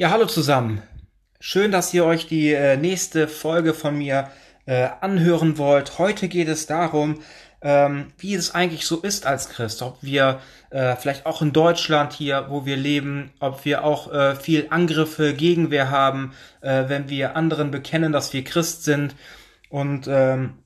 Ja, hallo zusammen. Schön, dass ihr euch die äh, nächste Folge von mir äh, anhören wollt. Heute geht es darum, ähm, wie es eigentlich so ist als Christ. Ob wir äh, vielleicht auch in Deutschland hier, wo wir leben, ob wir auch viel Angriffe, Gegenwehr haben, wenn wir anderen bekennen, dass wir Christ sind. Und ähm,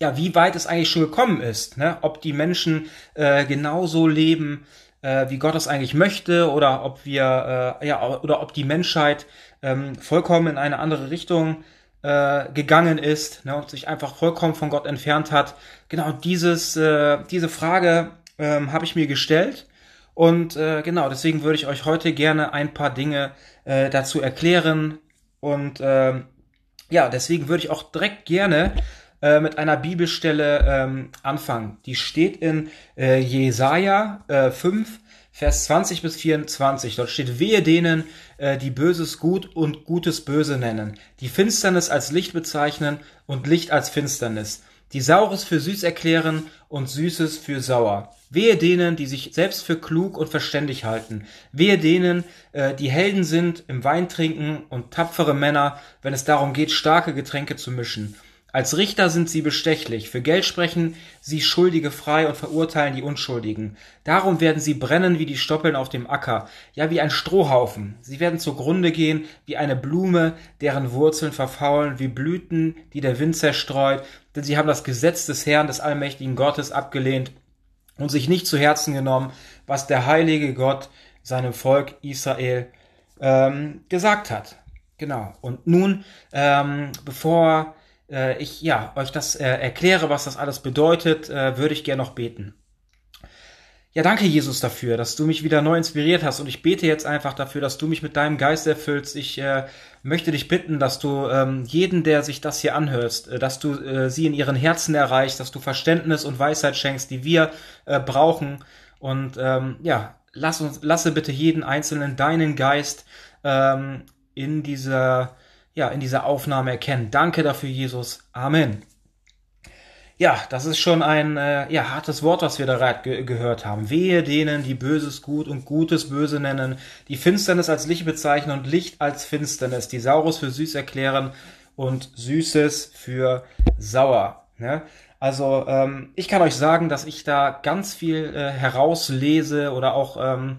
ja, wie weit es eigentlich schon gekommen ist. Ne? Ob die Menschen genauso leben, äh, wie Gott es eigentlich möchte oder ob wir äh, ja oder ob die Menschheit ähm, vollkommen in eine andere Richtung äh, gegangen ist ne, und sich einfach vollkommen von Gott entfernt hat. Genau dieses äh, diese Frage ähm, habe ich mir gestellt und äh, genau deswegen würde ich euch heute gerne ein paar Dinge äh, dazu erklären und äh, ja deswegen würde ich auch direkt gerne äh, mit einer Bibelstelle ähm, anfangen. Die steht in äh, Jesaja äh, 5, Vers 20 bis 24. Dort steht, wehe denen, äh, die Böses gut und Gutes böse nennen, die Finsternis als Licht bezeichnen und Licht als Finsternis, die Saures für süß erklären und Süßes für sauer. Wehe denen, die sich selbst für klug und verständig halten. Wehe denen, äh, die Helden sind im Weintrinken und tapfere Männer, wenn es darum geht, starke Getränke zu mischen als Richter sind sie bestechlich, für Geld sprechen sie Schuldige frei und verurteilen die Unschuldigen. Darum werden sie brennen wie die Stoppeln auf dem Acker, ja wie ein Strohhaufen. Sie werden zugrunde gehen wie eine Blume, deren Wurzeln verfaulen, wie Blüten, die der Wind zerstreut, denn sie haben das Gesetz des Herrn, des allmächtigen Gottes abgelehnt und sich nicht zu Herzen genommen, was der heilige Gott seinem Volk Israel ähm, gesagt hat. Genau. Und nun, ähm, bevor äh, ich ja euch das äh, erkläre, was das alles bedeutet, äh, würde ich gerne noch beten. Ja, danke Jesus dafür, dass du mich wieder neu inspiriert hast und ich bete jetzt einfach dafür, dass du mich mit deinem Geist erfüllst. Ich äh, möchte dich bitten, dass du ähm, jeden, der sich das hier anhörst, äh, dass du äh, sie in ihren Herzen erreichst, dass du Verständnis und Weisheit schenkst, die wir äh, brauchen. Und ähm, ja, lass uns, lasse bitte jeden Einzelnen deinen Geist ähm, in dieser ja, in dieser Aufnahme erkennen. Danke dafür, Jesus. Amen. Ja, das ist schon ein äh, ja, hartes Wort, was wir da ge gehört haben. Wehe denen, die Böses gut und Gutes böse nennen, die Finsternis als Licht bezeichnen und Licht als Finsternis, die Saurus für süß erklären und Süßes für sauer. Ne? Also ähm, ich kann euch sagen, dass ich da ganz viel äh, herauslese oder auch ähm,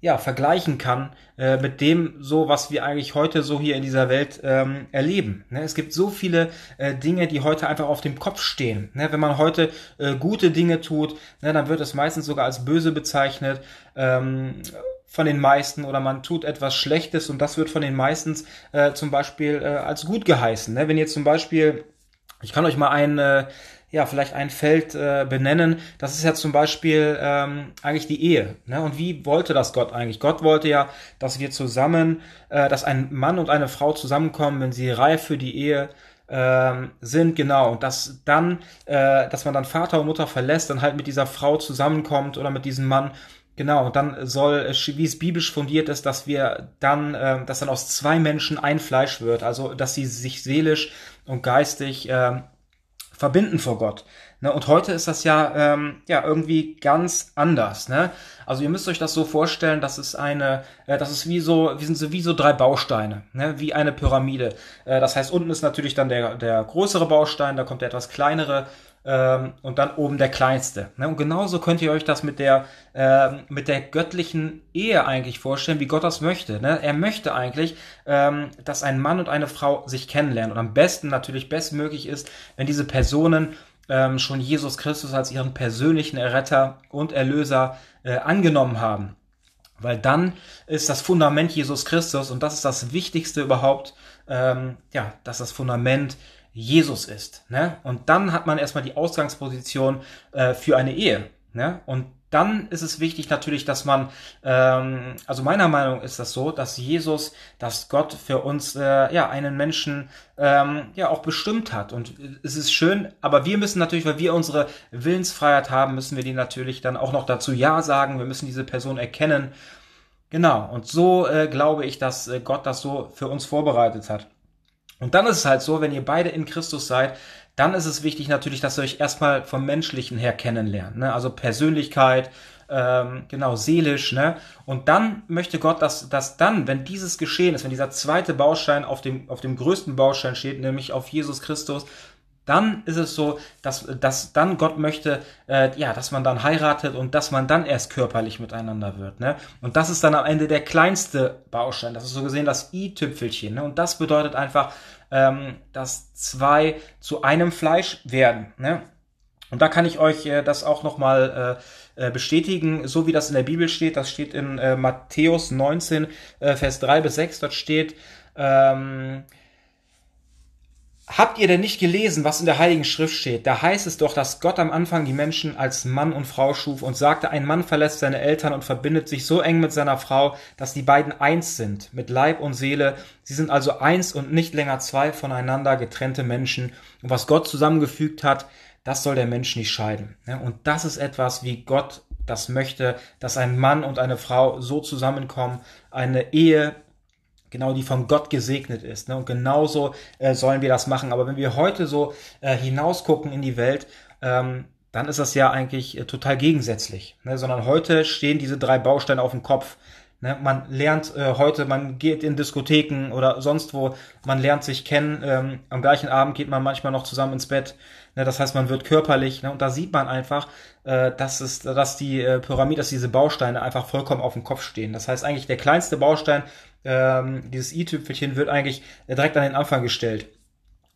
ja, vergleichen kann äh, mit dem so, was wir eigentlich heute so hier in dieser Welt ähm, erleben. Ne? Es gibt so viele äh, Dinge, die heute einfach auf dem Kopf stehen. Ne? Wenn man heute äh, gute Dinge tut, ne, dann wird es meistens sogar als böse bezeichnet. Ähm, von den meisten oder man tut etwas Schlechtes und das wird von den meisten äh, zum Beispiel äh, als gut geheißen. Ne? Wenn jetzt zum Beispiel, ich kann euch mal ein äh, ja, vielleicht ein Feld äh, benennen. Das ist ja zum Beispiel ähm, eigentlich die Ehe. Ne? Und wie wollte das Gott eigentlich? Gott wollte ja, dass wir zusammen, äh, dass ein Mann und eine Frau zusammenkommen, wenn sie reif für die Ehe ähm, sind, genau. Und dass dann, äh, dass man dann Vater und Mutter verlässt, dann halt mit dieser Frau zusammenkommt oder mit diesem Mann. Genau, und dann soll, wie es biblisch fundiert ist, dass wir dann, äh, dass dann aus zwei Menschen ein Fleisch wird, also dass sie sich seelisch und geistig äh, verbinden vor Gott. Ne? Und heute ist das ja, ähm, ja irgendwie ganz anders. Ne? Also ihr müsst euch das so vorstellen, dass es eine, äh, das ist wie so, wie sind so wie so drei Bausteine, ne? wie eine Pyramide. Äh, das heißt, unten ist natürlich dann der, der größere Baustein, da kommt der etwas kleinere ähm, und dann oben der kleinste. Ne? Und genauso könnt ihr euch das mit der, ähm, mit der göttlichen Ehe eigentlich vorstellen, wie Gott das möchte. Ne? Er möchte eigentlich, ähm, dass ein Mann und eine Frau sich kennenlernen. Und am besten natürlich bestmöglich ist, wenn diese Personen ähm, schon Jesus Christus als ihren persönlichen Erretter und Erlöser äh, angenommen haben. Weil dann ist das Fundament Jesus Christus und das ist das Wichtigste überhaupt, ähm, ja, dass das Fundament Jesus ist. Ne? Und dann hat man erstmal die Ausgangsposition äh, für eine Ehe. Ne? Und dann ist es wichtig natürlich, dass man, ähm, also meiner Meinung ist das so, dass Jesus, dass Gott für uns äh, ja einen Menschen ähm, ja auch bestimmt hat. Und es ist schön, aber wir müssen natürlich, weil wir unsere Willensfreiheit haben, müssen wir die natürlich dann auch noch dazu Ja sagen. Wir müssen diese Person erkennen. Genau. Und so äh, glaube ich, dass äh, Gott das so für uns vorbereitet hat. Und dann ist es halt so, wenn ihr beide in Christus seid, dann ist es wichtig natürlich, dass ihr euch erstmal vom Menschlichen her kennenlernt. Ne? Also Persönlichkeit, ähm, genau, seelisch, ne? Und dann möchte Gott, dass, dass dann, wenn dieses geschehen ist, wenn dieser zweite Baustein auf dem, auf dem größten Baustein steht, nämlich auf Jesus Christus, dann ist es so, dass, dass dann Gott möchte, äh, ja, dass man dann heiratet und dass man dann erst körperlich miteinander wird. Ne? Und das ist dann am Ende der kleinste Baustein. Das ist so gesehen das i-Tüpfelchen. Ne? Und das bedeutet einfach, ähm, dass zwei zu einem Fleisch werden. Ne? Und da kann ich euch äh, das auch nochmal äh, äh, bestätigen, so wie das in der Bibel steht. Das steht in äh, Matthäus 19, äh, Vers 3 bis 6. Dort steht, ähm, Habt ihr denn nicht gelesen, was in der Heiligen Schrift steht? Da heißt es doch, dass Gott am Anfang die Menschen als Mann und Frau schuf und sagte, ein Mann verlässt seine Eltern und verbindet sich so eng mit seiner Frau, dass die beiden eins sind, mit Leib und Seele. Sie sind also eins und nicht länger zwei voneinander getrennte Menschen. Und was Gott zusammengefügt hat, das soll der Mensch nicht scheiden. Und das ist etwas, wie Gott das möchte, dass ein Mann und eine Frau so zusammenkommen, eine Ehe genau die von Gott gesegnet ist. Ne? Und genauso äh, sollen wir das machen. Aber wenn wir heute so äh, hinausgucken in die Welt, ähm, dann ist das ja eigentlich äh, total gegensätzlich. Ne? Sondern heute stehen diese drei Bausteine auf dem Kopf. Ne? Man lernt äh, heute, man geht in Diskotheken oder sonst wo, man lernt sich kennen. Ähm, am gleichen Abend geht man manchmal noch zusammen ins Bett. Ne? Das heißt, man wird körperlich. Ne? Und da sieht man einfach, äh, dass, es, dass die äh, Pyramide, dass diese Bausteine einfach vollkommen auf dem Kopf stehen. Das heißt, eigentlich der kleinste Baustein ähm, dieses i-Tüpfelchen wird eigentlich direkt an den Anfang gestellt.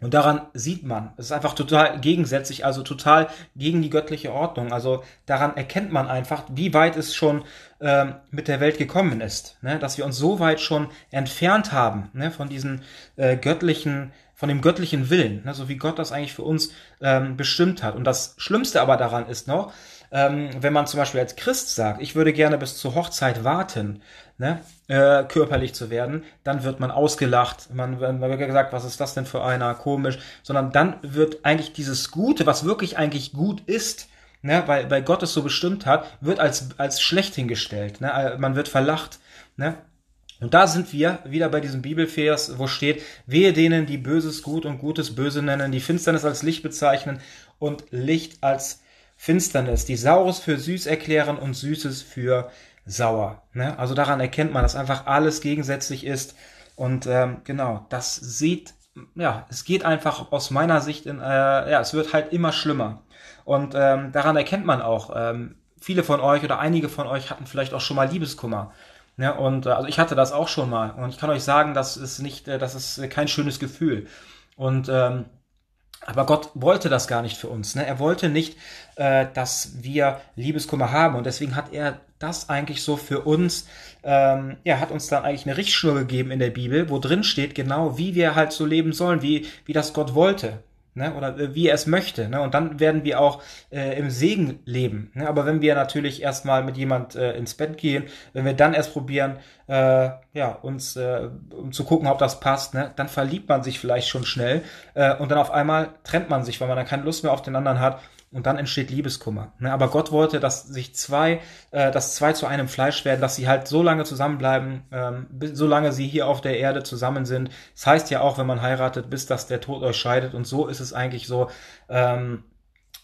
Und daran sieht man, es ist einfach total gegensätzlich, also total gegen die göttliche Ordnung. Also daran erkennt man einfach, wie weit es schon ähm, mit der Welt gekommen ist. Ne? Dass wir uns so weit schon entfernt haben ne? von diesen äh, göttlichen, von dem göttlichen Willen, ne? so wie Gott das eigentlich für uns ähm, bestimmt hat. Und das Schlimmste aber daran ist noch, ähm, wenn man zum Beispiel als Christ sagt, ich würde gerne bis zur Hochzeit warten, ne, äh, körperlich zu werden, dann wird man ausgelacht, man, man wird gesagt, was ist das denn für einer, komisch, sondern dann wird eigentlich dieses Gute, was wirklich eigentlich gut ist, ne, weil, weil Gott es so bestimmt hat, wird als, als schlecht hingestellt, ne, äh, man wird verlacht, ne, und da sind wir wieder bei diesem Bibelvers, wo steht, wehe denen, die Böses gut und Gutes böse nennen, die Finsternis als Licht bezeichnen und Licht als Finsternis, die Saures für süß erklären und Süßes für sauer. Ne? Also daran erkennt man, dass einfach alles gegensätzlich ist. Und ähm, genau, das sieht, ja, es geht einfach aus meiner Sicht in, äh, ja, es wird halt immer schlimmer. Und ähm, daran erkennt man auch, ähm, viele von euch oder einige von euch hatten vielleicht auch schon mal Liebeskummer. Ne? und äh, also ich hatte das auch schon mal. Und ich kann euch sagen, das ist nicht, äh, das ist kein schönes Gefühl. Und ähm, aber Gott wollte das gar nicht für uns. Ne? Er wollte nicht, äh, dass wir Liebeskummer haben. Und deswegen hat er das eigentlich so für uns, ähm, ja, hat uns dann eigentlich eine Richtschnur gegeben in der Bibel, wo drin steht genau, wie wir halt so leben sollen, wie, wie das Gott wollte ne? oder äh, wie er es möchte. Ne? Und dann werden wir auch äh, im Segen leben. Ne? Aber wenn wir natürlich erstmal mit jemand äh, ins Bett gehen, wenn wir dann erst probieren, äh, ja, uns äh, um zu gucken, ob das passt, ne? dann verliebt man sich vielleicht schon schnell äh, und dann auf einmal trennt man sich, weil man dann keine Lust mehr auf den anderen hat und dann entsteht Liebeskummer. Ne? Aber Gott wollte, dass sich zwei, äh, dass zwei zu einem Fleisch werden, dass sie halt so lange zusammenbleiben, ähm, bis, solange sie hier auf der Erde zusammen sind. Das heißt ja auch, wenn man heiratet, bis dass der Tod euch scheidet. Und so ist es eigentlich so. Ähm,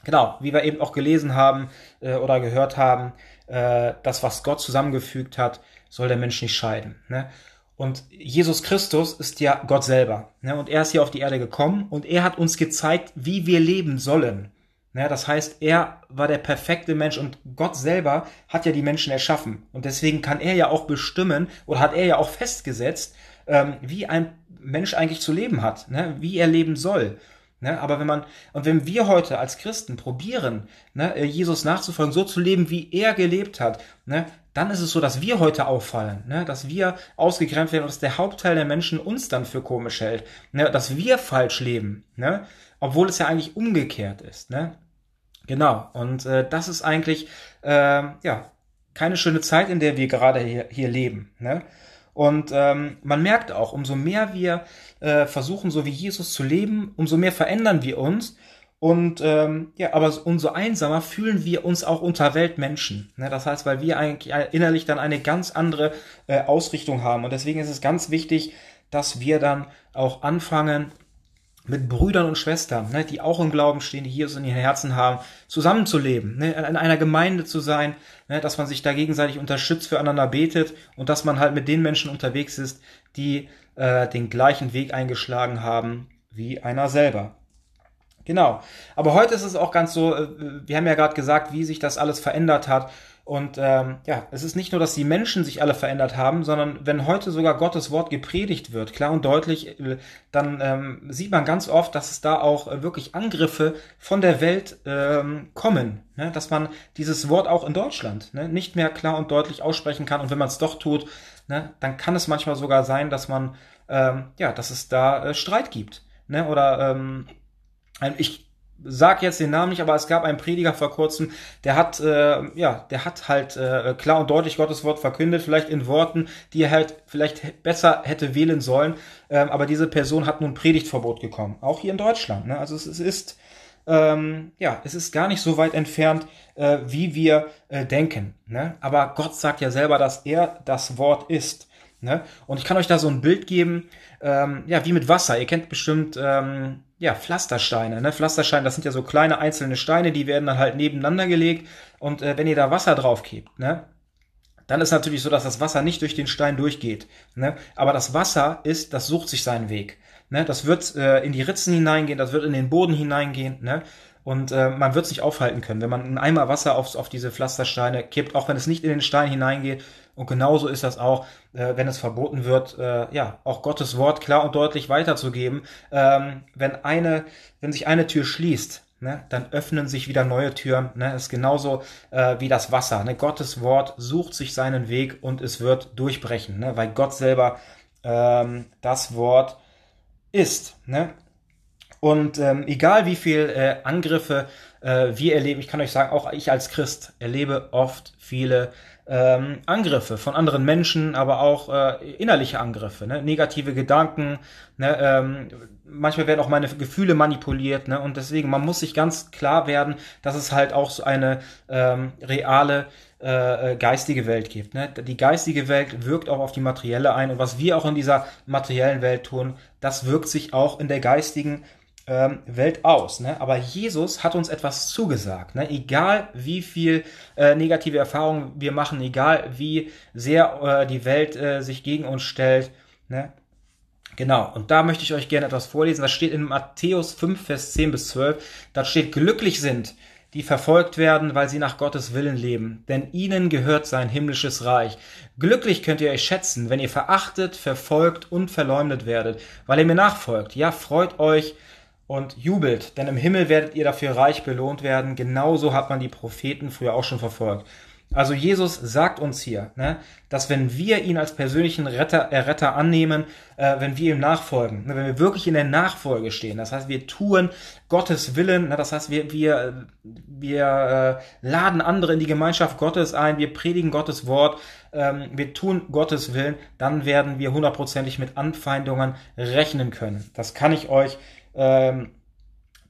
genau, wie wir eben auch gelesen haben äh, oder gehört haben, äh, das, was Gott zusammengefügt hat, soll der Mensch nicht scheiden. Ne? Und Jesus Christus ist ja Gott selber. Ne? Und er ist hier auf die Erde gekommen und er hat uns gezeigt, wie wir leben sollen. Ja, das heißt, er war der perfekte Mensch und Gott selber hat ja die Menschen erschaffen. Und deswegen kann er ja auch bestimmen oder hat er ja auch festgesetzt, ähm, wie ein Mensch eigentlich zu leben hat, ne? wie er leben soll. Ne? Aber wenn man, und wenn wir heute als Christen probieren, ne, Jesus nachzufolgen, so zu leben, wie er gelebt hat, ne, dann ist es so, dass wir heute auffallen, ne, dass wir ausgegrenzt werden und dass der Hauptteil der Menschen uns dann für komisch hält, ne, dass wir falsch leben. Ne? obwohl es ja eigentlich umgekehrt ist. Ne? Genau, und äh, das ist eigentlich äh, ja keine schöne Zeit, in der wir gerade hier, hier leben. Ne? Und ähm, man merkt auch, umso mehr wir äh, versuchen, so wie Jesus zu leben, umso mehr verändern wir uns. Und ähm, ja, aber umso einsamer fühlen wir uns auch unter Weltmenschen. Ne? Das heißt, weil wir eigentlich innerlich dann eine ganz andere äh, Ausrichtung haben. Und deswegen ist es ganz wichtig, dass wir dann auch anfangen, mit Brüdern und Schwestern, ne, die auch im Glauben stehen, die Jesus in ihren Herzen haben, zusammenzuleben, ne, in einer Gemeinde zu sein, ne, dass man sich da gegenseitig unterstützt, füreinander betet und dass man halt mit den Menschen unterwegs ist, die äh, den gleichen Weg eingeschlagen haben wie einer selber. Genau. Aber heute ist es auch ganz so, äh, wir haben ja gerade gesagt, wie sich das alles verändert hat. Und ähm, ja, es ist nicht nur, dass die Menschen sich alle verändert haben, sondern wenn heute sogar Gottes Wort gepredigt wird, klar und deutlich, äh, dann ähm, sieht man ganz oft, dass es da auch äh, wirklich Angriffe von der Welt ähm, kommen. Ne? Dass man dieses Wort auch in Deutschland ne, nicht mehr klar und deutlich aussprechen kann. Und wenn man es doch tut, ne, dann kann es manchmal sogar sein, dass man, ähm, ja, dass es da äh, Streit gibt. Ne? Oder ähm, ich sag jetzt den Namen nicht, aber es gab einen Prediger vor kurzem, der hat, äh, ja, der hat halt äh, klar und deutlich Gottes Wort verkündet, vielleicht in Worten, die er halt vielleicht besser hätte wählen sollen, ähm, aber diese Person hat nun Predigtverbot bekommen, auch hier in Deutschland. Ne? Also es, es ist, ähm, ja, es ist gar nicht so weit entfernt, äh, wie wir äh, denken. Ne? Aber Gott sagt ja selber, dass er das Wort ist. Ne? Und ich kann euch da so ein Bild geben, ähm, ja, wie mit Wasser. Ihr kennt bestimmt ähm, ja, Pflastersteine. Ne? Pflastersteine, das sind ja so kleine einzelne Steine, die werden dann halt nebeneinander gelegt. Und äh, wenn ihr da Wasser drauf gebt, ne, dann ist natürlich so, dass das Wasser nicht durch den Stein durchgeht. Ne? Aber das Wasser ist, das sucht sich seinen Weg. Ne? Das wird äh, in die Ritzen hineingehen, das wird in den Boden hineingehen. Ne? Und äh, man wird sich aufhalten können, wenn man einen Eimer Wasser auf, auf diese Pflastersteine kippt, auch wenn es nicht in den Stein hineingeht. Und genauso ist das auch, äh, wenn es verboten wird, äh, ja, auch Gottes Wort klar und deutlich weiterzugeben. Ähm, wenn eine, wenn sich eine Tür schließt, ne, dann öffnen sich wieder neue Türen. Ne, ist genauso äh, wie das Wasser. Ne? Gottes Wort sucht sich seinen Weg und es wird durchbrechen, ne? weil Gott selber ähm, das Wort ist. Ne? Und ähm, egal wie viel äh, Angriffe äh, wir erleben, ich kann euch sagen, auch ich als Christ erlebe oft viele ähm, Angriffe von anderen Menschen, aber auch äh, innerliche Angriffe, ne? negative Gedanken. Ne? Ähm, manchmal werden auch meine Gefühle manipuliert. Ne? Und deswegen, man muss sich ganz klar werden, dass es halt auch so eine ähm, reale äh, äh geistige Welt gibt. Ne? Die geistige Welt wirkt auch auf die materielle ein. Und was wir auch in dieser materiellen Welt tun, das wirkt sich auch in der geistigen ähm, Welt aus. Ne? Aber Jesus hat uns etwas zugesagt. Ne? Egal wie viel äh, negative Erfahrungen wir machen, egal wie sehr äh, die Welt äh, sich gegen uns stellt. Ne? Genau, und da möchte ich euch gerne etwas vorlesen. Das steht in Matthäus 5, Vers 10 bis 12. Da steht, glücklich sind, die verfolgt werden, weil sie nach Gottes Willen leben, denn ihnen gehört sein himmlisches Reich. Glücklich könnt ihr euch schätzen, wenn ihr verachtet, verfolgt und verleumdet werdet, weil ihr mir nachfolgt. Ja, freut euch, und jubelt, denn im Himmel werdet ihr dafür reich belohnt werden. Genauso hat man die Propheten früher auch schon verfolgt. Also Jesus sagt uns hier, ne, dass wenn wir ihn als persönlichen Retter, Erretter annehmen, äh, wenn wir ihm nachfolgen, ne, wenn wir wirklich in der Nachfolge stehen, das heißt, wir tun Gottes Willen, ne, das heißt, wir, wir, wir äh, laden andere in die Gemeinschaft Gottes ein, wir predigen Gottes Wort, ähm, wir tun Gottes Willen, dann werden wir hundertprozentig mit Anfeindungen rechnen können. Das kann ich euch ähm,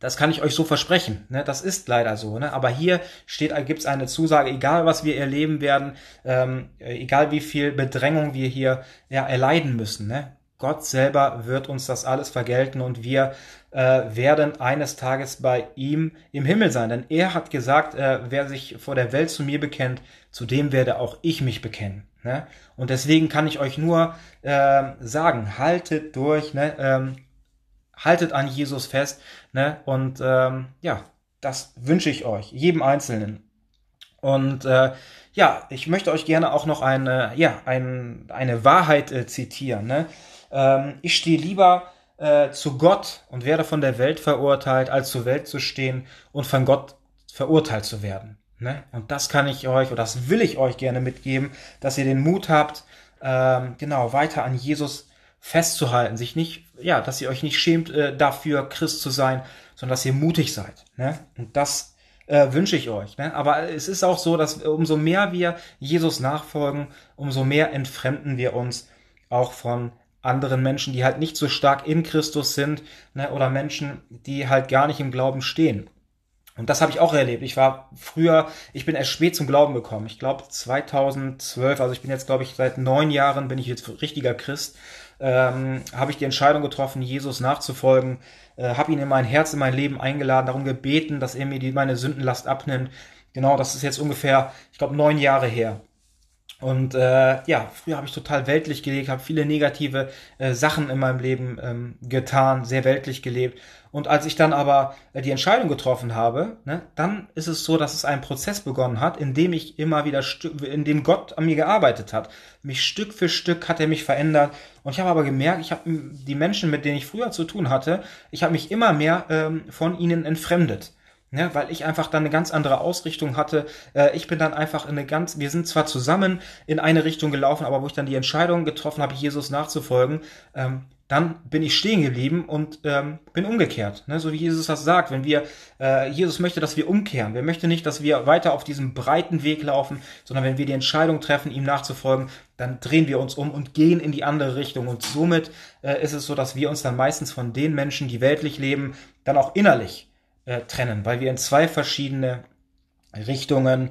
das kann ich euch so versprechen. Ne? Das ist leider so. Ne? Aber hier steht, gibt es eine Zusage, egal was wir erleben werden, ähm, egal wie viel Bedrängung wir hier ja, erleiden müssen. Ne? Gott selber wird uns das alles vergelten und wir äh, werden eines Tages bei ihm im Himmel sein. Denn er hat gesagt, äh, wer sich vor der Welt zu mir bekennt, zu dem werde auch ich mich bekennen. Ne? Und deswegen kann ich euch nur äh, sagen, haltet durch, ne? ähm, haltet an Jesus fest. Ne? Und ähm, ja, das wünsche ich euch, jedem Einzelnen. Und äh, ja, ich möchte euch gerne auch noch eine, ja, ein, eine Wahrheit äh, zitieren. Ne? Ähm, ich stehe lieber äh, zu Gott und werde von der Welt verurteilt, als zur Welt zu stehen und von Gott verurteilt zu werden. Ne? Und das kann ich euch, oder das will ich euch gerne mitgeben, dass ihr den Mut habt, ähm, genau, weiter an Jesus festzuhalten, sich nicht, ja, dass ihr euch nicht schämt äh, dafür, Christ zu sein, sondern dass ihr mutig seid. Ne? Und das äh, wünsche ich euch. Ne? Aber es ist auch so, dass umso mehr wir Jesus nachfolgen, umso mehr entfremden wir uns auch von anderen Menschen, die halt nicht so stark in Christus sind, ne? oder Menschen, die halt gar nicht im Glauben stehen. Und das habe ich auch erlebt. Ich war früher, ich bin erst spät zum Glauben gekommen. Ich glaube 2012, also ich bin jetzt, glaube ich, seit neun Jahren bin ich jetzt richtiger Christ. Ähm, habe ich die Entscheidung getroffen, Jesus nachzufolgen, äh, habe ihn in mein Herz, in mein Leben eingeladen, darum gebeten, dass er mir die, meine Sündenlast abnimmt. Genau, das ist jetzt ungefähr, ich glaube, neun Jahre her. Und äh, ja, früher habe ich total weltlich gelebt, habe viele negative äh, Sachen in meinem Leben ähm, getan, sehr weltlich gelebt. Und als ich dann aber äh, die Entscheidung getroffen habe, ne, dann ist es so, dass es ein Prozess begonnen hat, in dem ich immer wieder, in dem Gott an mir gearbeitet hat. Mich Stück für Stück hat er mich verändert. Und ich habe aber gemerkt, ich habe die Menschen, mit denen ich früher zu tun hatte, ich habe mich immer mehr ähm, von ihnen entfremdet. Ja, weil ich einfach dann eine ganz andere Ausrichtung hatte. Äh, ich bin dann einfach in eine ganz, wir sind zwar zusammen in eine Richtung gelaufen, aber wo ich dann die Entscheidung getroffen habe, Jesus nachzufolgen, ähm, dann bin ich stehen geblieben und ähm, bin umgekehrt. Ne? So wie Jesus das sagt, wenn wir, äh, Jesus möchte, dass wir umkehren. Wir möchte nicht, dass wir weiter auf diesem breiten Weg laufen, sondern wenn wir die Entscheidung treffen, ihm nachzufolgen, dann drehen wir uns um und gehen in die andere Richtung. Und somit äh, ist es so, dass wir uns dann meistens von den Menschen, die weltlich leben, dann auch innerlich äh, trennen, weil wir in zwei verschiedene Richtungen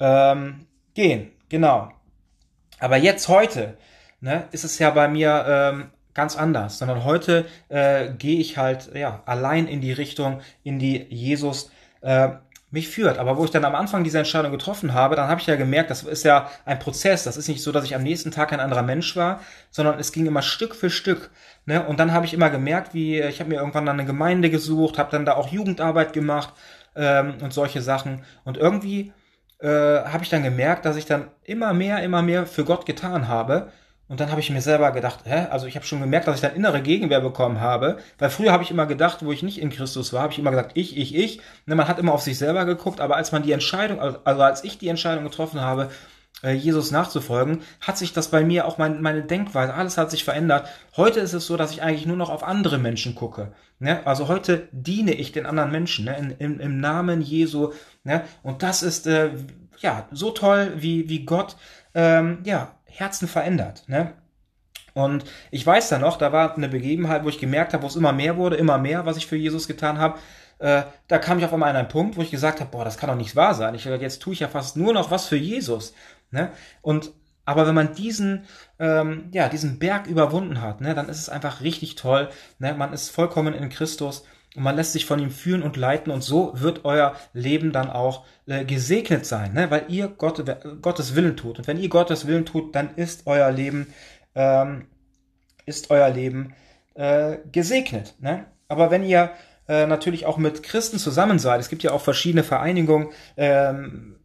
ähm, gehen. Genau. Aber jetzt heute ne, ist es ja bei mir ähm, ganz anders, sondern heute äh, gehe ich halt ja allein in die Richtung, in die Jesus äh, mich führt. Aber wo ich dann am Anfang diese Entscheidung getroffen habe, dann habe ich ja gemerkt, das ist ja ein Prozess. Das ist nicht so, dass ich am nächsten Tag ein anderer Mensch war, sondern es ging immer Stück für Stück. Ne? Und dann habe ich immer gemerkt, wie ich habe mir irgendwann dann eine Gemeinde gesucht, habe dann da auch Jugendarbeit gemacht ähm, und solche Sachen. Und irgendwie äh, habe ich dann gemerkt, dass ich dann immer mehr, immer mehr für Gott getan habe und dann habe ich mir selber gedacht, hä? Also ich habe schon gemerkt, dass ich dann innere Gegenwehr bekommen habe, weil früher habe ich immer gedacht, wo ich nicht in Christus war, habe ich immer gesagt, ich, ich, ich. Ne, man hat immer auf sich selber geguckt, aber als man die Entscheidung, also als ich die Entscheidung getroffen habe, äh, Jesus nachzufolgen, hat sich das bei mir auch mein, meine Denkweise, alles hat sich verändert. Heute ist es so, dass ich eigentlich nur noch auf andere Menschen gucke. Ne? Also heute diene ich den anderen Menschen ne? In, im, im Namen Jesu. Ne? Und das ist äh, ja so toll, wie, wie Gott ähm, ja Herzen verändert. Ne? Und ich weiß da noch, da war eine Begebenheit, wo ich gemerkt habe, wo es immer mehr wurde, immer mehr, was ich für Jesus getan habe. Äh, da kam ich auf einmal an einen Punkt, wo ich gesagt habe, boah, das kann doch nicht wahr sein. Ich jetzt tue ich ja fast nur noch was für Jesus. Ne? Und aber wenn man diesen, ähm, ja, diesen Berg überwunden hat, ne, dann ist es einfach richtig toll. Ne? Man ist vollkommen in Christus und man lässt sich von ihm führen und leiten und so wird euer Leben dann auch äh, gesegnet sein, ne? weil ihr Gott, Gottes Willen tut. Und wenn ihr Gottes Willen tut, dann ist euer Leben, ähm, ist euer Leben äh, gesegnet. Ne? Aber wenn ihr äh, natürlich auch mit Christen zusammen seid, es gibt ja auch verschiedene Vereinigungen, ähm,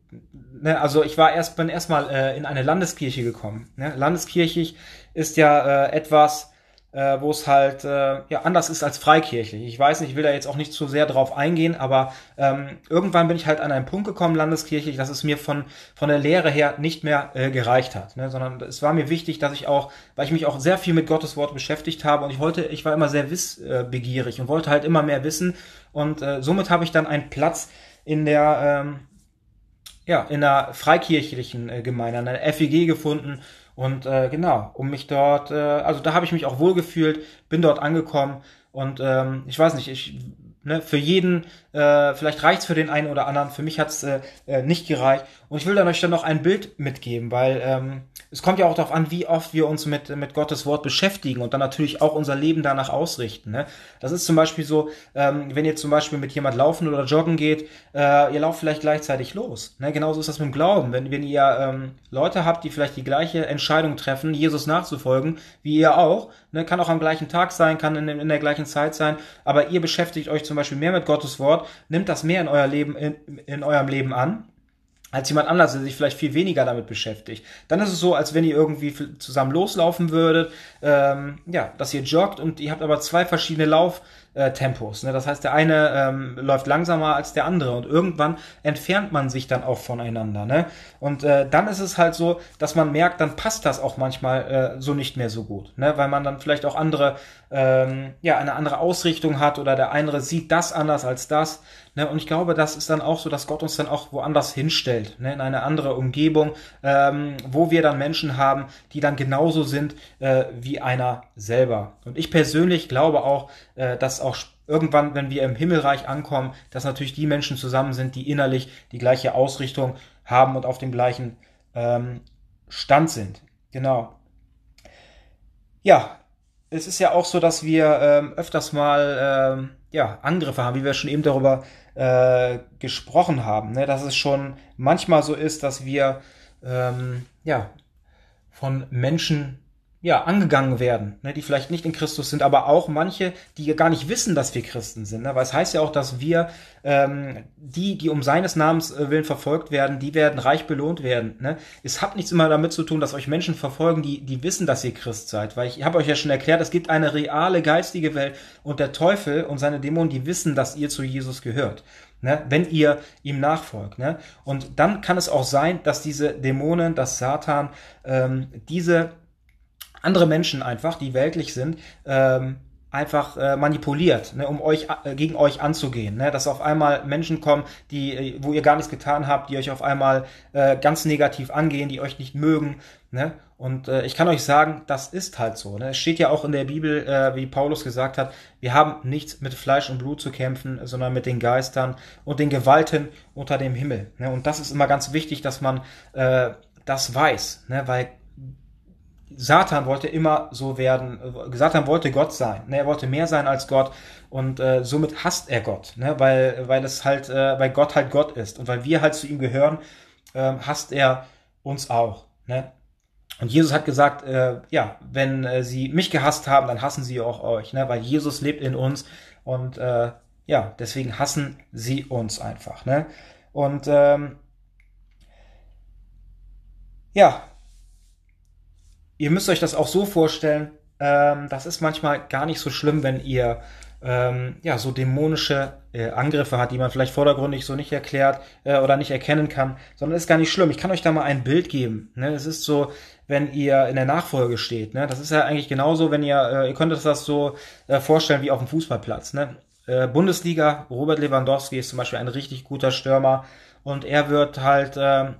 ne? also ich war erst, bin erstmal äh, in eine Landeskirche gekommen. Ne? Landeskirchig ist ja äh, etwas, äh, wo es halt äh, ja anders ist als freikirchlich. Ich weiß nicht, ich will da jetzt auch nicht zu sehr drauf eingehen, aber ähm, irgendwann bin ich halt an einen Punkt gekommen, landeskirchlich, dass es mir von von der Lehre her nicht mehr äh, gereicht hat, ne? sondern es war mir wichtig, dass ich auch, weil ich mich auch sehr viel mit Gottes Wort beschäftigt habe und ich wollte, ich war immer sehr wissbegierig und wollte halt immer mehr wissen und äh, somit habe ich dann einen Platz in der ähm, ja in der freikirchlichen äh, Gemeinde, an der FEG gefunden und äh, genau, um mich dort, äh, also da habe ich mich auch wohlgefühlt, bin dort angekommen und ähm, ich weiß nicht, ich ne, für jeden, äh, vielleicht reicht's für den einen oder anderen, für mich hat's äh, äh, nicht gereicht. Und ich will dann euch dann noch ein Bild mitgeben, weil ähm, es kommt ja auch darauf an, wie oft wir uns mit, mit Gottes Wort beschäftigen und dann natürlich auch unser Leben danach ausrichten. Ne? Das ist zum Beispiel so, ähm, wenn ihr zum Beispiel mit jemand laufen oder joggen geht, äh, ihr lauft vielleicht gleichzeitig los. Ne? Genauso ist das mit dem Glauben. Wenn, wenn ihr ähm, Leute habt, die vielleicht die gleiche Entscheidung treffen, Jesus nachzufolgen, wie ihr auch, ne? kann auch am gleichen Tag sein, kann in, in der gleichen Zeit sein, aber ihr beschäftigt euch zum Beispiel mehr mit Gottes Wort, nimmt das mehr in euer Leben, in, in eurem Leben an als jemand anders, der sich vielleicht viel weniger damit beschäftigt. Dann ist es so, als wenn ihr irgendwie zusammen loslaufen würdet, ähm, ja, dass ihr joggt und ihr habt aber zwei verschiedene Lauf, äh, Tempos. Ne? Das heißt, der eine ähm, läuft langsamer als der andere und irgendwann entfernt man sich dann auch voneinander. Ne? Und äh, dann ist es halt so, dass man merkt, dann passt das auch manchmal äh, so nicht mehr so gut, ne? weil man dann vielleicht auch andere, ähm, ja, eine andere Ausrichtung hat oder der andere sieht das anders als das. Ne? Und ich glaube, das ist dann auch so, dass Gott uns dann auch woanders hinstellt, ne? in eine andere Umgebung, ähm, wo wir dann Menschen haben, die dann genauso sind äh, wie einer selber. Und ich persönlich glaube auch, äh, dass auch irgendwann, wenn wir im Himmelreich ankommen, dass natürlich die Menschen zusammen sind, die innerlich die gleiche Ausrichtung haben und auf dem gleichen ähm, Stand sind. Genau. Ja, es ist ja auch so, dass wir ähm, öfters mal ähm, ja, Angriffe haben, wie wir schon eben darüber äh, gesprochen haben, ne? dass es schon manchmal so ist, dass wir ähm, ja, von Menschen ja, angegangen werden, ne, die vielleicht nicht in Christus sind, aber auch manche, die gar nicht wissen, dass wir Christen sind. Ne? Weil es heißt ja auch, dass wir, ähm, die, die um seines Namens äh, willen verfolgt werden, die werden reich belohnt werden. Ne? Es hat nichts immer damit zu tun, dass euch Menschen verfolgen, die, die wissen, dass ihr Christ seid. Weil ich habe euch ja schon erklärt, es gibt eine reale geistige Welt und der Teufel und seine Dämonen, die wissen, dass ihr zu Jesus gehört. Ne, wenn ihr ihm nachfolgt. Ne? Und dann kann es auch sein, dass diese Dämonen, dass Satan ähm, diese andere Menschen einfach, die weltlich sind, ähm, einfach äh, manipuliert, ne, um euch äh, gegen euch anzugehen, ne, dass auf einmal Menschen kommen, die äh, wo ihr gar nichts getan habt, die euch auf einmal äh, ganz negativ angehen, die euch nicht mögen, ne? Und äh, ich kann euch sagen, das ist halt so. Ne? Es steht ja auch in der Bibel, äh, wie Paulus gesagt hat, wir haben nichts mit Fleisch und Blut zu kämpfen, sondern mit den Geistern und den Gewalten unter dem Himmel. Ne? Und das ist immer ganz wichtig, dass man äh, das weiß, ne? weil Satan wollte immer so werden, Satan wollte Gott sein, ne? er wollte mehr sein als Gott und äh, somit hasst er Gott, ne? weil, weil es halt, äh, weil Gott halt Gott ist und weil wir halt zu ihm gehören, äh, hasst er uns auch. Ne? Und Jesus hat gesagt, äh, ja, wenn äh, sie mich gehasst haben, dann hassen sie auch euch, ne? weil Jesus lebt in uns und äh, ja, deswegen hassen sie uns einfach. Ne? Und ähm, ja, ihr müsst euch das auch so vorstellen, ähm, das ist manchmal gar nicht so schlimm, wenn ihr ähm, ja so dämonische äh, Angriffe hat, die man vielleicht vordergründig so nicht erklärt äh, oder nicht erkennen kann, sondern ist gar nicht schlimm. Ich kann euch da mal ein Bild geben. Ne? Es ist so, wenn ihr in der Nachfolge steht. Ne? Das ist ja eigentlich genauso, wenn ihr, äh, ihr könnt euch das so äh, vorstellen wie auf dem Fußballplatz. Ne? Äh, Bundesliga, Robert Lewandowski ist zum Beispiel ein richtig guter Stürmer und er wird halt äh,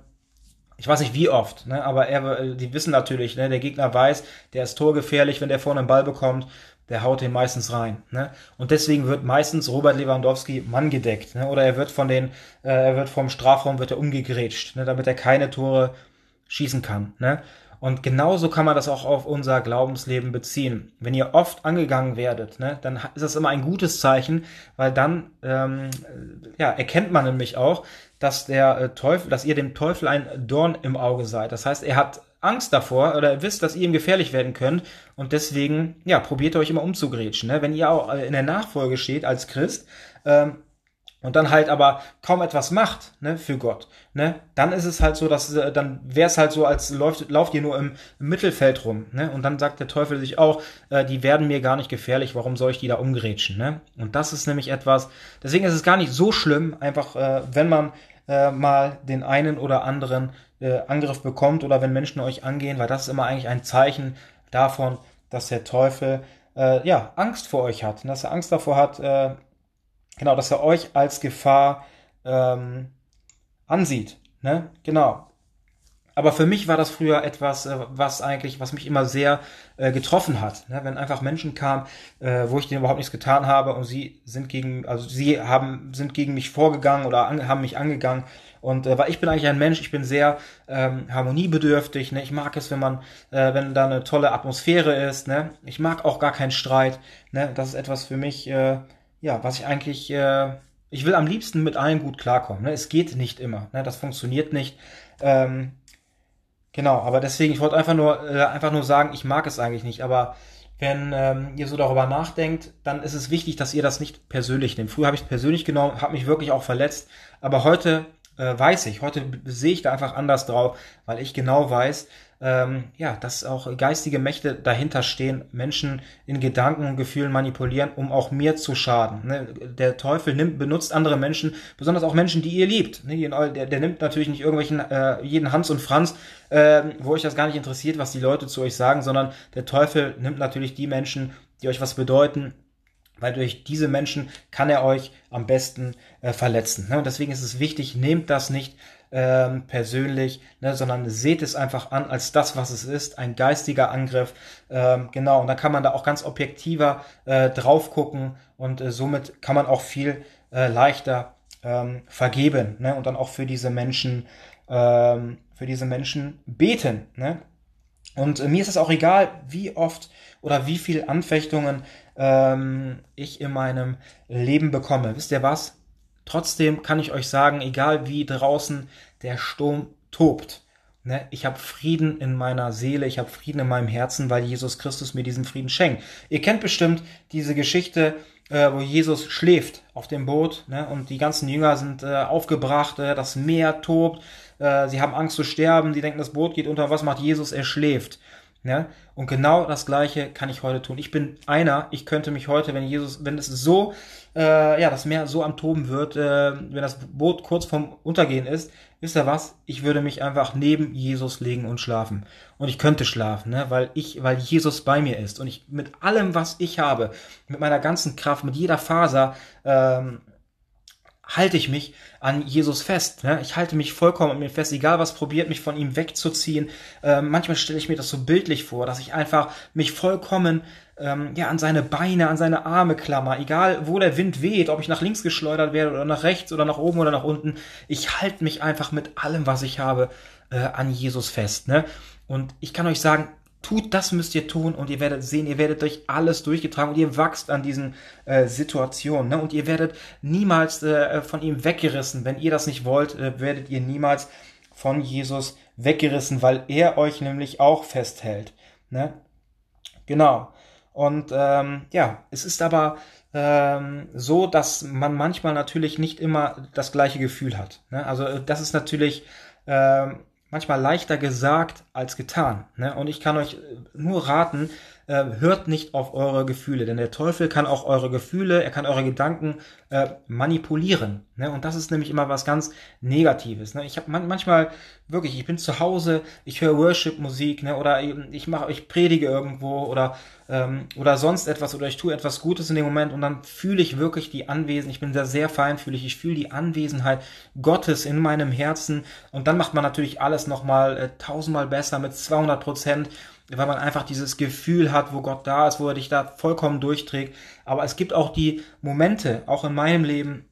ich weiß nicht wie oft, ne, aber er, die wissen natürlich, ne, der Gegner weiß, der ist torgefährlich, wenn der vorne einen Ball bekommt, der haut den meistens rein. Ne? Und deswegen wird meistens Robert Lewandowski Mann gedeckt, ne? oder er wird von den, äh, er wird vom Strafraum wird er umgegrätscht, ne? damit er keine Tore schießen kann. Ne? Und genauso kann man das auch auf unser Glaubensleben beziehen. Wenn ihr oft angegangen werdet, ne, dann ist das immer ein gutes Zeichen, weil dann ähm, ja, erkennt man nämlich auch, dass der äh, Teufel, dass ihr dem Teufel ein Dorn im Auge seid. Das heißt, er hat Angst davor oder wisst, dass ihr ihm gefährlich werden könnt und deswegen, ja, probiert euch immer umzugrätschen. Ne? Wenn ihr auch äh, in der Nachfolge steht als Christ, ähm, und dann halt aber kaum etwas macht ne, für Gott, ne, dann ist es halt so, dass äh, dann wäre es halt so, als läuft, lauft ihr nur im, im, Mittelfeld rum, ne, und dann sagt der Teufel sich auch, äh, die werden mir gar nicht gefährlich, warum soll ich die da umgrätschen, ne? Und das ist nämlich etwas, deswegen ist es gar nicht so schlimm, einfach äh, wenn man äh, mal den einen oder anderen äh, Angriff bekommt oder wenn Menschen euch angehen, weil das ist immer eigentlich ein Zeichen davon, dass der Teufel äh, ja Angst vor euch hat, dass er Angst davor hat, äh, genau, dass er euch als Gefahr ähm, ansieht, ne? Genau. Aber für mich war das früher etwas, äh, was eigentlich, was mich immer sehr äh, getroffen hat. Ne? Wenn einfach Menschen kamen, äh, wo ich denen überhaupt nichts getan habe und sie sind gegen, also sie haben, sind gegen mich vorgegangen oder an, haben mich angegangen. Und äh, weil ich bin eigentlich ein Mensch, ich bin sehr ähm, harmoniebedürftig. Ne? Ich mag es, wenn man, äh, wenn da eine tolle Atmosphäre ist. Ne? Ich mag auch gar keinen Streit. Ne? Das ist etwas für mich, äh, ja, was ich eigentlich, äh, ich will am liebsten mit allen gut klarkommen. Ne? Es geht nicht immer. Ne? Das funktioniert nicht. Ähm, Genau, aber deswegen, ich wollte einfach nur, äh, einfach nur sagen, ich mag es eigentlich nicht, aber wenn ähm, ihr so darüber nachdenkt, dann ist es wichtig, dass ihr das nicht persönlich nehmt. Früher habe ich es persönlich genommen, habe mich wirklich auch verletzt, aber heute äh, weiß ich, heute sehe ich da einfach anders drauf, weil ich genau weiß, ähm, ja, dass auch geistige Mächte dahinter stehen, Menschen in Gedanken und Gefühlen manipulieren, um auch mir zu schaden. Ne? Der Teufel nimmt, benutzt andere Menschen, besonders auch Menschen, die ihr liebt. Ne? Der, der, nimmt natürlich nicht irgendwelchen, äh, jeden Hans und Franz, äh, wo euch das gar nicht interessiert, was die Leute zu euch sagen, sondern der Teufel nimmt natürlich die Menschen, die euch was bedeuten, weil durch diese Menschen kann er euch am besten äh, verletzen. Ne? Und deswegen ist es wichtig, nehmt das nicht ähm, persönlich, ne, sondern seht es einfach an als das, was es ist, ein geistiger Angriff. Ähm, genau, und dann kann man da auch ganz objektiver äh, drauf gucken und äh, somit kann man auch viel äh, leichter ähm, vergeben ne, und dann auch für diese Menschen, ähm, für diese Menschen beten. Ne? Und äh, mir ist es auch egal, wie oft oder wie viel Anfechtungen ähm, ich in meinem Leben bekomme. Wisst ihr was? Trotzdem kann ich euch sagen, egal wie draußen der Sturm tobt, ne, ich habe Frieden in meiner Seele, ich habe Frieden in meinem Herzen, weil Jesus Christus mir diesen Frieden schenkt. Ihr kennt bestimmt diese Geschichte, äh, wo Jesus schläft auf dem Boot ne, und die ganzen Jünger sind äh, aufgebracht, äh, das Meer tobt, äh, sie haben Angst zu sterben, die denken, das Boot geht unter. Was macht Jesus? Er schläft. Ja? Und genau das Gleiche kann ich heute tun. Ich bin einer, ich könnte mich heute, wenn Jesus, wenn es so, äh, ja, das Meer so am Toben wird, äh, wenn das Boot kurz vorm Untergehen ist, wisst ihr was? Ich würde mich einfach neben Jesus legen und schlafen. Und ich könnte schlafen, ne? weil ich, weil Jesus bei mir ist und ich mit allem, was ich habe, mit meiner ganzen Kraft, mit jeder Faser, ähm, halte ich mich an Jesus fest. Ne? Ich halte mich vollkommen an mir fest, egal was probiert, mich von ihm wegzuziehen. Ähm, manchmal stelle ich mir das so bildlich vor, dass ich einfach mich vollkommen ähm, ja an seine Beine, an seine Arme klammer, egal wo der Wind weht, ob ich nach links geschleudert werde oder nach rechts oder nach oben oder nach unten. Ich halte mich einfach mit allem, was ich habe, äh, an Jesus fest. Ne? Und ich kann euch sagen, tut, das müsst ihr tun und ihr werdet sehen, ihr werdet durch alles durchgetragen und ihr wachst an diesen äh, Situationen. Ne? Und ihr werdet niemals äh, von ihm weggerissen. Wenn ihr das nicht wollt, äh, werdet ihr niemals von Jesus weggerissen, weil er euch nämlich auch festhält. Ne? Genau. Und ähm, ja, es ist aber ähm, so, dass man manchmal natürlich nicht immer das gleiche Gefühl hat. Ne? Also äh, das ist natürlich ähm, manchmal leichter gesagt als getan. Ne? Und ich kann euch nur raten, äh, hört nicht auf eure Gefühle, denn der Teufel kann auch eure Gefühle, er kann eure Gedanken äh, manipulieren. Ne? Und das ist nämlich immer was ganz Negatives. Ne? Ich habe man manchmal wirklich, ich bin zu Hause, ich höre Worship-Musik ne? oder ich mache, ich predige irgendwo oder ähm, oder sonst etwas oder ich tue etwas Gutes in dem Moment und dann fühle ich wirklich die Anwesenheit, ich bin da sehr feinfühlig, ich fühle die Anwesenheit Gottes in meinem Herzen und dann macht man natürlich alles nochmal äh, tausendmal besser mit 200 Prozent weil man einfach dieses Gefühl hat, wo Gott da ist, wo er dich da vollkommen durchträgt. Aber es gibt auch die Momente, auch in meinem Leben,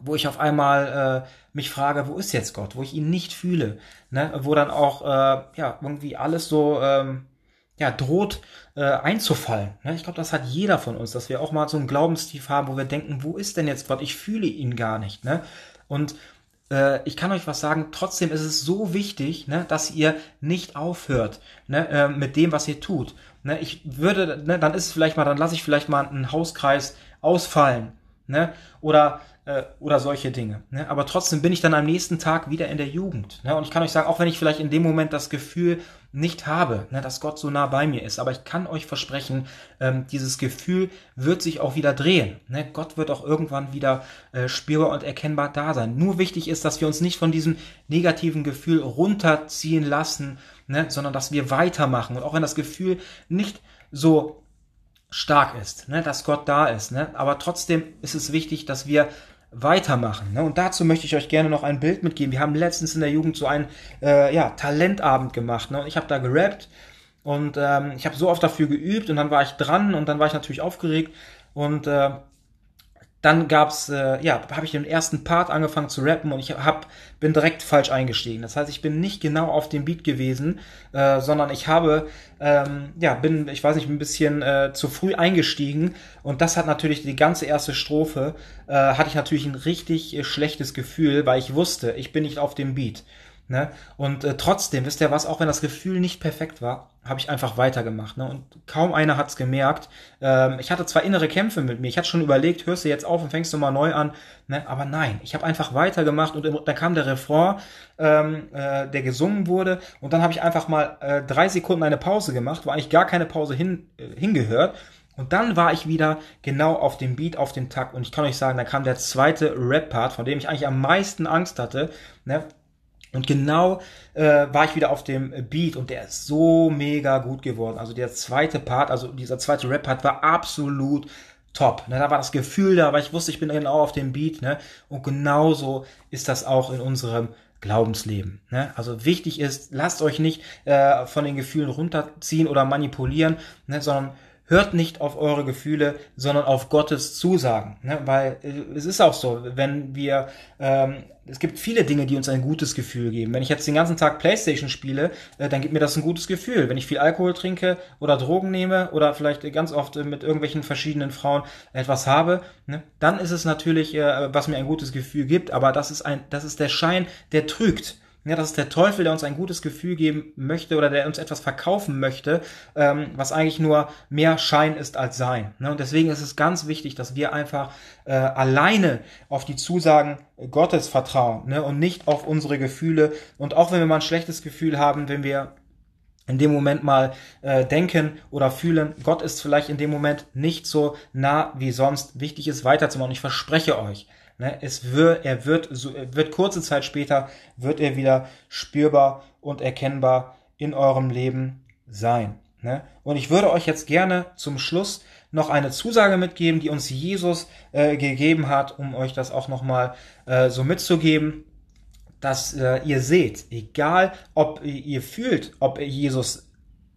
wo ich auf einmal äh, mich frage, wo ist jetzt Gott, wo ich ihn nicht fühle, ne? wo dann auch äh, ja irgendwie alles so ähm, ja, droht äh, einzufallen. Ne? Ich glaube, das hat jeder von uns, dass wir auch mal so ein Glaubenstief haben, wo wir denken, wo ist denn jetzt Gott? Ich fühle ihn gar nicht. Ne? Und äh, ich kann euch was sagen, trotzdem ist es so wichtig, ne, dass ihr nicht aufhört ne, äh, mit dem, was ihr tut. Ne? Ich würde, ne, dann ist es vielleicht mal, dann lasse ich vielleicht mal einen Hauskreis ausfallen. Ne? Oder äh, oder solche Dinge. Ne? Aber trotzdem bin ich dann am nächsten Tag wieder in der Jugend. Ne? Und ich kann euch sagen, auch wenn ich vielleicht in dem Moment das Gefühl nicht habe, ne, dass Gott so nah bei mir ist, aber ich kann euch versprechen, ähm, dieses Gefühl wird sich auch wieder drehen. Ne? Gott wird auch irgendwann wieder äh, spürbar und erkennbar da sein. Nur wichtig ist, dass wir uns nicht von diesem negativen Gefühl runterziehen lassen, ne, sondern dass wir weitermachen. Und auch wenn das Gefühl nicht so stark ist, ne, dass Gott da ist. Ne? Aber trotzdem ist es wichtig, dass wir weitermachen. Ne? Und dazu möchte ich euch gerne noch ein Bild mitgeben. Wir haben letztens in der Jugend so einen äh, ja, Talentabend gemacht. Ne? Und ich habe da gerappt und ähm, ich habe so oft dafür geübt und dann war ich dran und dann war ich natürlich aufgeregt und äh, dann gab's, äh, ja, habe ich den ersten Part angefangen zu rappen und ich hab, bin direkt falsch eingestiegen. Das heißt, ich bin nicht genau auf dem Beat gewesen, äh, sondern ich habe, ähm, ja, bin, ich weiß nicht, ein bisschen äh, zu früh eingestiegen und das hat natürlich die ganze erste Strophe, äh, hatte ich natürlich ein richtig schlechtes Gefühl, weil ich wusste, ich bin nicht auf dem Beat. Ne? Und äh, trotzdem, wisst ihr was, auch wenn das Gefühl nicht perfekt war, habe ich einfach weitergemacht. Ne? Und kaum einer hat's gemerkt. Ähm, ich hatte zwar innere Kämpfe mit mir, ich hatte schon überlegt, hörst du jetzt auf und fängst du mal neu an. Ne? Aber nein, ich habe einfach weitergemacht und dann kam der Refrain, ähm, äh, der gesungen wurde. Und dann habe ich einfach mal äh, drei Sekunden eine Pause gemacht, wo eigentlich gar keine Pause hin, äh, hingehört. Und dann war ich wieder genau auf dem Beat, auf dem Takt. Und ich kann euch sagen, da kam der zweite Rap-Part, von dem ich eigentlich am meisten Angst hatte. Ne? Und genau äh, war ich wieder auf dem Beat und der ist so mega gut geworden. Also der zweite Part, also dieser zweite Rap-Part war absolut top. Ne? Da war das Gefühl da, aber ich wusste, ich bin genau auf dem Beat. Ne? Und genauso ist das auch in unserem Glaubensleben. Ne? Also wichtig ist, lasst euch nicht äh, von den Gefühlen runterziehen oder manipulieren, ne? sondern hört nicht auf eure Gefühle, sondern auf Gottes Zusagen. Ne? Weil äh, es ist auch so, wenn wir, ähm, es gibt viele Dinge, die uns ein gutes Gefühl geben. Wenn ich jetzt den ganzen Tag Playstation spiele, äh, dann gibt mir das ein gutes Gefühl. Wenn ich viel Alkohol trinke oder Drogen nehme oder vielleicht ganz oft äh, mit irgendwelchen verschiedenen Frauen etwas habe, ne? dann ist es natürlich, äh, was mir ein gutes Gefühl gibt, aber das ist ein, das ist der Schein, der trügt. Ja, das ist der Teufel, der uns ein gutes Gefühl geben möchte oder der uns etwas verkaufen möchte, ähm, was eigentlich nur mehr Schein ist als Sein. Ne? Und deswegen ist es ganz wichtig, dass wir einfach äh, alleine auf die Zusagen Gottes vertrauen ne? und nicht auf unsere Gefühle. Und auch wenn wir mal ein schlechtes Gefühl haben, wenn wir in dem Moment mal äh, denken oder fühlen, Gott ist vielleicht in dem Moment nicht so nah wie sonst. Wichtig ist weiterzumachen. Ich verspreche euch, Ne, es wird, er wird, so, er wird kurze Zeit später, wird er wieder spürbar und erkennbar in eurem Leben sein. Ne? Und ich würde euch jetzt gerne zum Schluss noch eine Zusage mitgeben, die uns Jesus äh, gegeben hat, um euch das auch nochmal äh, so mitzugeben, dass äh, ihr seht, egal ob ihr fühlt, ob Jesus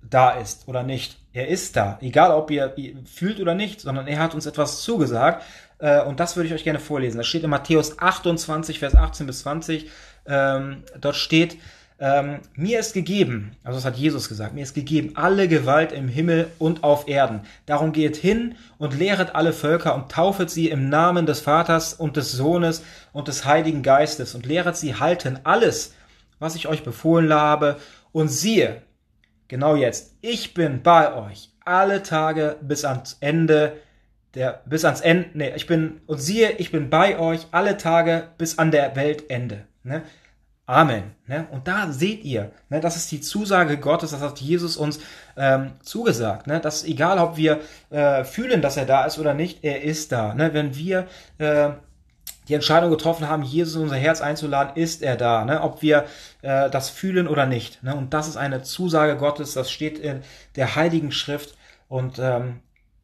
da ist oder nicht, er ist da, egal ob ihr, ihr fühlt oder nicht, sondern er hat uns etwas zugesagt äh, und das würde ich euch gerne vorlesen. Das steht in Matthäus 28, Vers 18 bis 20. Ähm, dort steht, ähm, mir ist gegeben, also das hat Jesus gesagt, mir ist gegeben alle Gewalt im Himmel und auf Erden. Darum geht hin und lehret alle Völker und taufet sie im Namen des Vaters und des Sohnes und des Heiligen Geistes und lehret sie halten alles, was ich euch befohlen habe. Und siehe, genau jetzt, ich bin bei euch alle Tage bis ans Ende der bis ans Ende, nee, ich bin, und siehe, ich bin bei euch alle Tage bis an der Weltende. Ne? Amen. Ne? Und da seht ihr, ne, das ist die Zusage Gottes, das hat Jesus uns ähm, zugesagt. Ne? Dass egal, ob wir äh, fühlen, dass er da ist oder nicht, er ist da. Ne? Wenn wir äh, die Entscheidung getroffen haben, Jesus in unser Herz einzuladen, ist er da, ne? ob wir äh, das fühlen oder nicht. Ne? Und das ist eine Zusage Gottes, das steht in der Heiligen Schrift. Und ähm,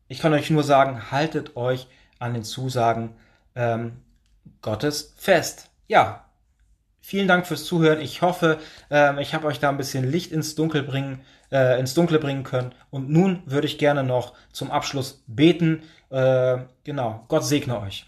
ich kann euch nur sagen, haltet euch an den Zusagen ähm, Gottes fest. Ja, vielen Dank fürs Zuhören. Ich hoffe, ähm, ich habe euch da ein bisschen Licht ins Dunkel bringen, äh, ins Dunkle bringen können. Und nun würde ich gerne noch zum Abschluss beten. Äh, genau, Gott segne euch.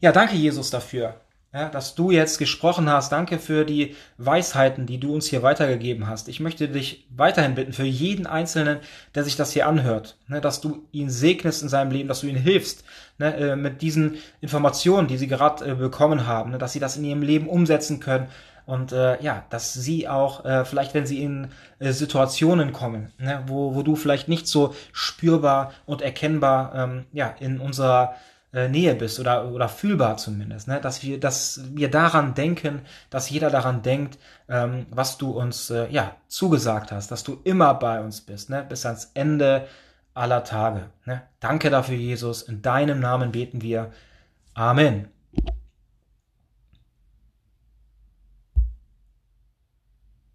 Ja, danke Jesus dafür ja, dass du jetzt gesprochen hast. Danke für die Weisheiten, die du uns hier weitergegeben hast. Ich möchte dich weiterhin bitten, für jeden Einzelnen, der sich das hier anhört, ne, dass du ihn segnest in seinem Leben, dass du ihn hilfst ne, äh, mit diesen Informationen, die sie gerade äh, bekommen haben, ne, dass sie das in ihrem Leben umsetzen können und äh, ja, dass sie auch äh, vielleicht, wenn sie in äh, Situationen kommen, ne, wo, wo du vielleicht nicht so spürbar und erkennbar ähm, ja in unserer äh, Nähe bist oder, oder fühlbar zumindest, ne? dass wir, dass wir daran denken, dass jeder daran denkt, ähm, was du uns äh, ja zugesagt hast, dass du immer bei uns bist, ne? bis ans Ende aller Tage. Ne? Danke dafür, Jesus. In deinem Namen beten wir. Amen.